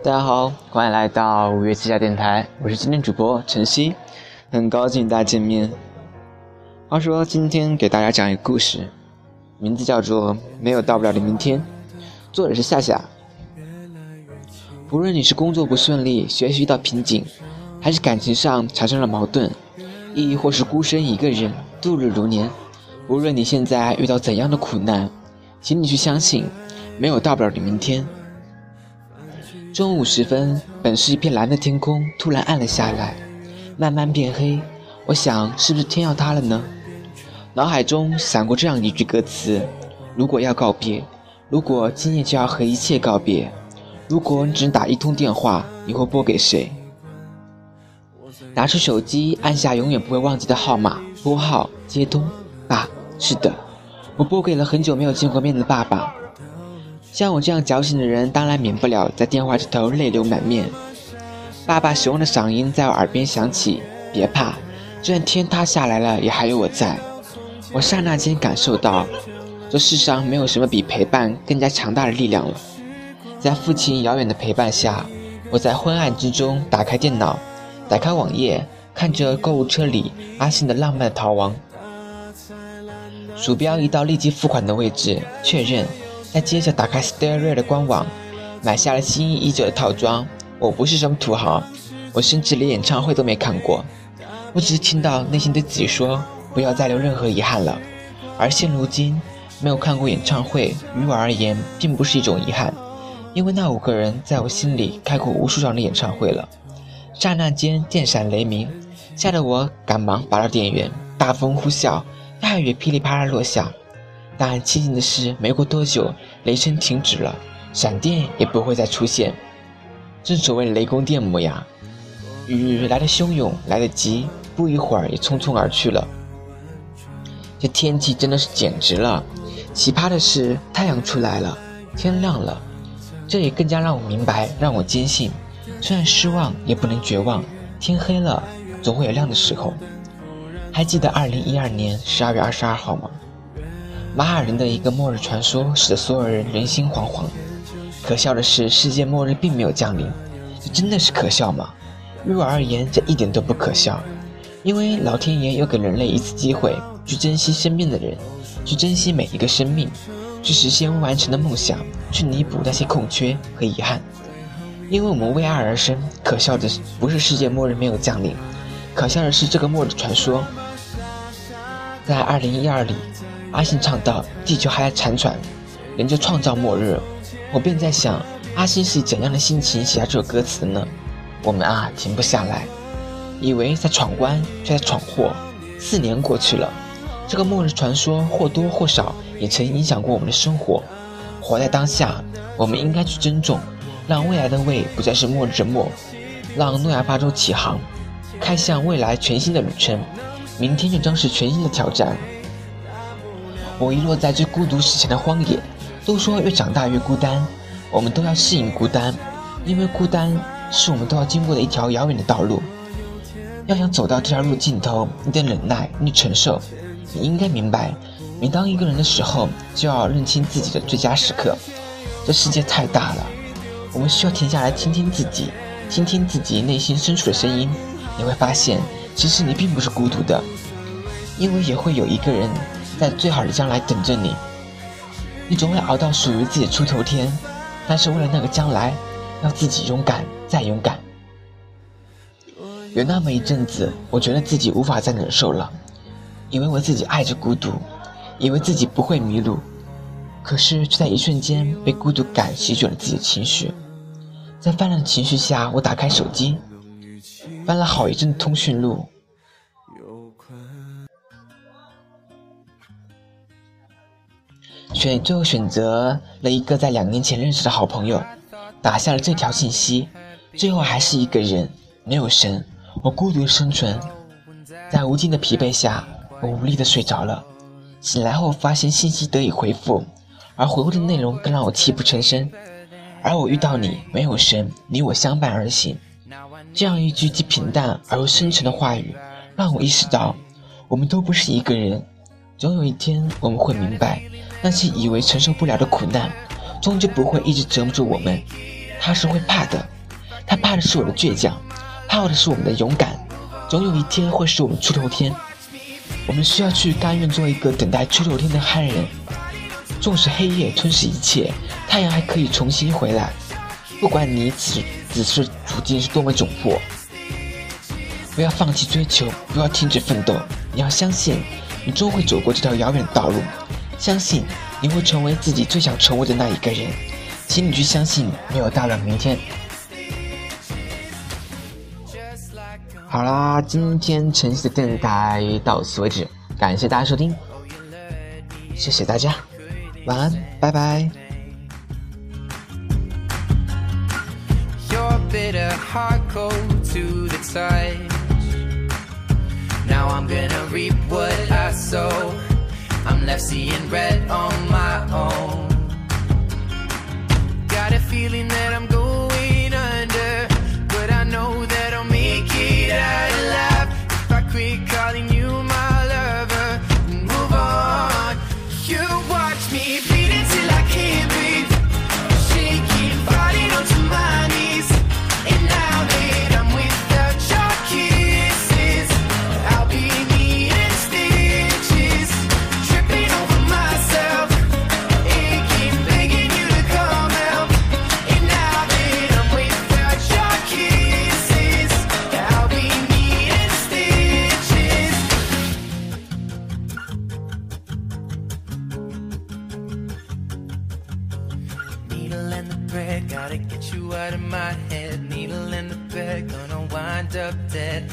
大家好，欢迎来到五月七家电台，我是今天主播晨曦，很高兴与大家见面。话说今天给大家讲一个故事，名字叫做《没有到不了的明天》，作者是夏夏。无论你是工作不顺利、学习遇到瓶颈，还是感情上产生了矛盾，亦或是孤身一个人度日如年，无论你现在遇到怎样的苦难，请你去相信，没有到不了的明天。中午时分，本是一片蓝的天空突然暗了下来，慢慢变黑。我想，是不是天要塌了呢？脑海中闪过这样一句歌词：如果要告别，如果今夜就要和一切告别，如果你只能打一通电话，你会拨给谁？拿出手机，按下永远不会忘记的号码，拨号接通。爸，是的，我拨给了很久没有见过面的爸爸。像我这样矫情的人，当然免不了在电话这头泪流满面。爸爸雄浑的嗓音在我耳边响起：“别怕，就算天塌下来了，也还有我在。”我刹那间感受到，这世上没有什么比陪伴更加强大的力量了。在父亲遥远的陪伴下，我在昏暗之中打开电脑，打开网页，看着购物车里阿信的浪漫逃亡。鼠标移到立即付款的位置，确认。再接着打开 s t a r e 的官网，买下了心仪已久的套装。我不是什么土豪，我甚至连演唱会都没看过。我只是听到内心对自己说，不要再留任何遗憾了。而现如今，没有看过演唱会，于我而言并不是一种遗憾，因为那五个人在我心里开过无数场的演唱会了。刹那间电闪雷鸣，吓得我赶忙拔了电源。大风呼啸，大雨噼里啪啦落下。但庆幸的是，没过多久，雷声停止了，闪电也不会再出现。正所谓雷公电母呀，雨来的汹涌，来得急，不一会儿也匆匆而去了。这天气真的是简直了！奇葩的是，太阳出来了，天亮了，这也更加让我明白，让我坚信，虽然失望，也不能绝望。天黑了，总会有亮的时候。还记得二零一二年十二月二十二号吗？马尔人的一个末日传说，使得所有人人心惶惶。可笑的是，世界末日并没有降临，这真的是可笑吗？于我而言，这一点都不可笑，因为老天爷又给人类一次机会，去珍惜身边的人，去珍惜每一个生命，去实现未完成的梦想，去弥补那些空缺和遗憾。因为我们为爱而生，可笑的不是世界末日没有降临，可笑的是这个末日传说，在二零一二里。阿信唱到：“地球还在残喘，人就创造末日。”我便在想，阿信是以怎样的心情写下这首歌词呢？我们啊，停不下来，以为在闯关，却在闯祸。四年过去了，这个末日传说或多或少也曾影响过我们的生活。活在当下，我们应该去珍重，让未来的未不再是末日的末，让诺亚方舟起航，开向未来全新的旅程。明天就将是全新的挑战。我遗落在最孤独史前的荒野。都说越长大越孤单，我们都要适应孤单，因为孤单是我们都要经过的一条遥远的道路。要想走到这条路尽头，你得忍耐，你承受。你应该明白，每当一个人的时候，就要认清自己的最佳时刻。这世界太大了，我们需要停下来听听自己，听听自己内心深处的声音。你会发现，其实你并不是孤独的，因为也会有一个人。在最好的将来等着你，你总会熬到属于自己出头天。但是为了那个将来，要自己勇敢再勇敢。有那么一阵子，我觉得自己无法再忍受了，以为我自己爱着孤独，以为自己不会迷路，可是却在一瞬间被孤独感席卷了自己的情绪。在泛滥的情绪下，我打开手机，翻了好一阵通讯录。选最后选择了一个在两年前认识的好朋友，打下了这条信息。最后还是一个人，没有神，我孤独的生存，在无尽的疲惫下，我无力的睡着了。醒来后发现信息得以回复，而回复的内容更让我泣不成声。而我遇到你，没有神，你我相伴而行。这样一句既平淡而又深沉的话语，让我意识到，我们都不是一个人。总有一天我们会明白。那些以为承受不了的苦难，终究不会一直折磨着我们。他是会怕的，他怕的是我的倔强，怕的是我们的勇敢。总有一天会是我们出头天，我们需要去甘愿做一个等待出头天的憨人。纵使黑夜吞噬一切，太阳还可以重新回来。不管你此此时处境是多么窘迫，不要放弃追求，不要停止奋斗。你要相信，你终会走过这条遥远的道路。相信你会成为自己最想成为的那一个人。请你去相信，没有大不了明天。好啦，今天晨曦的电台到此为止，感谢大家收听，谢谢大家，晚安，拜拜。Now I'm gonna reap what Pepsi and red on. Out of my head. Needle in the thread, gonna wind up dead.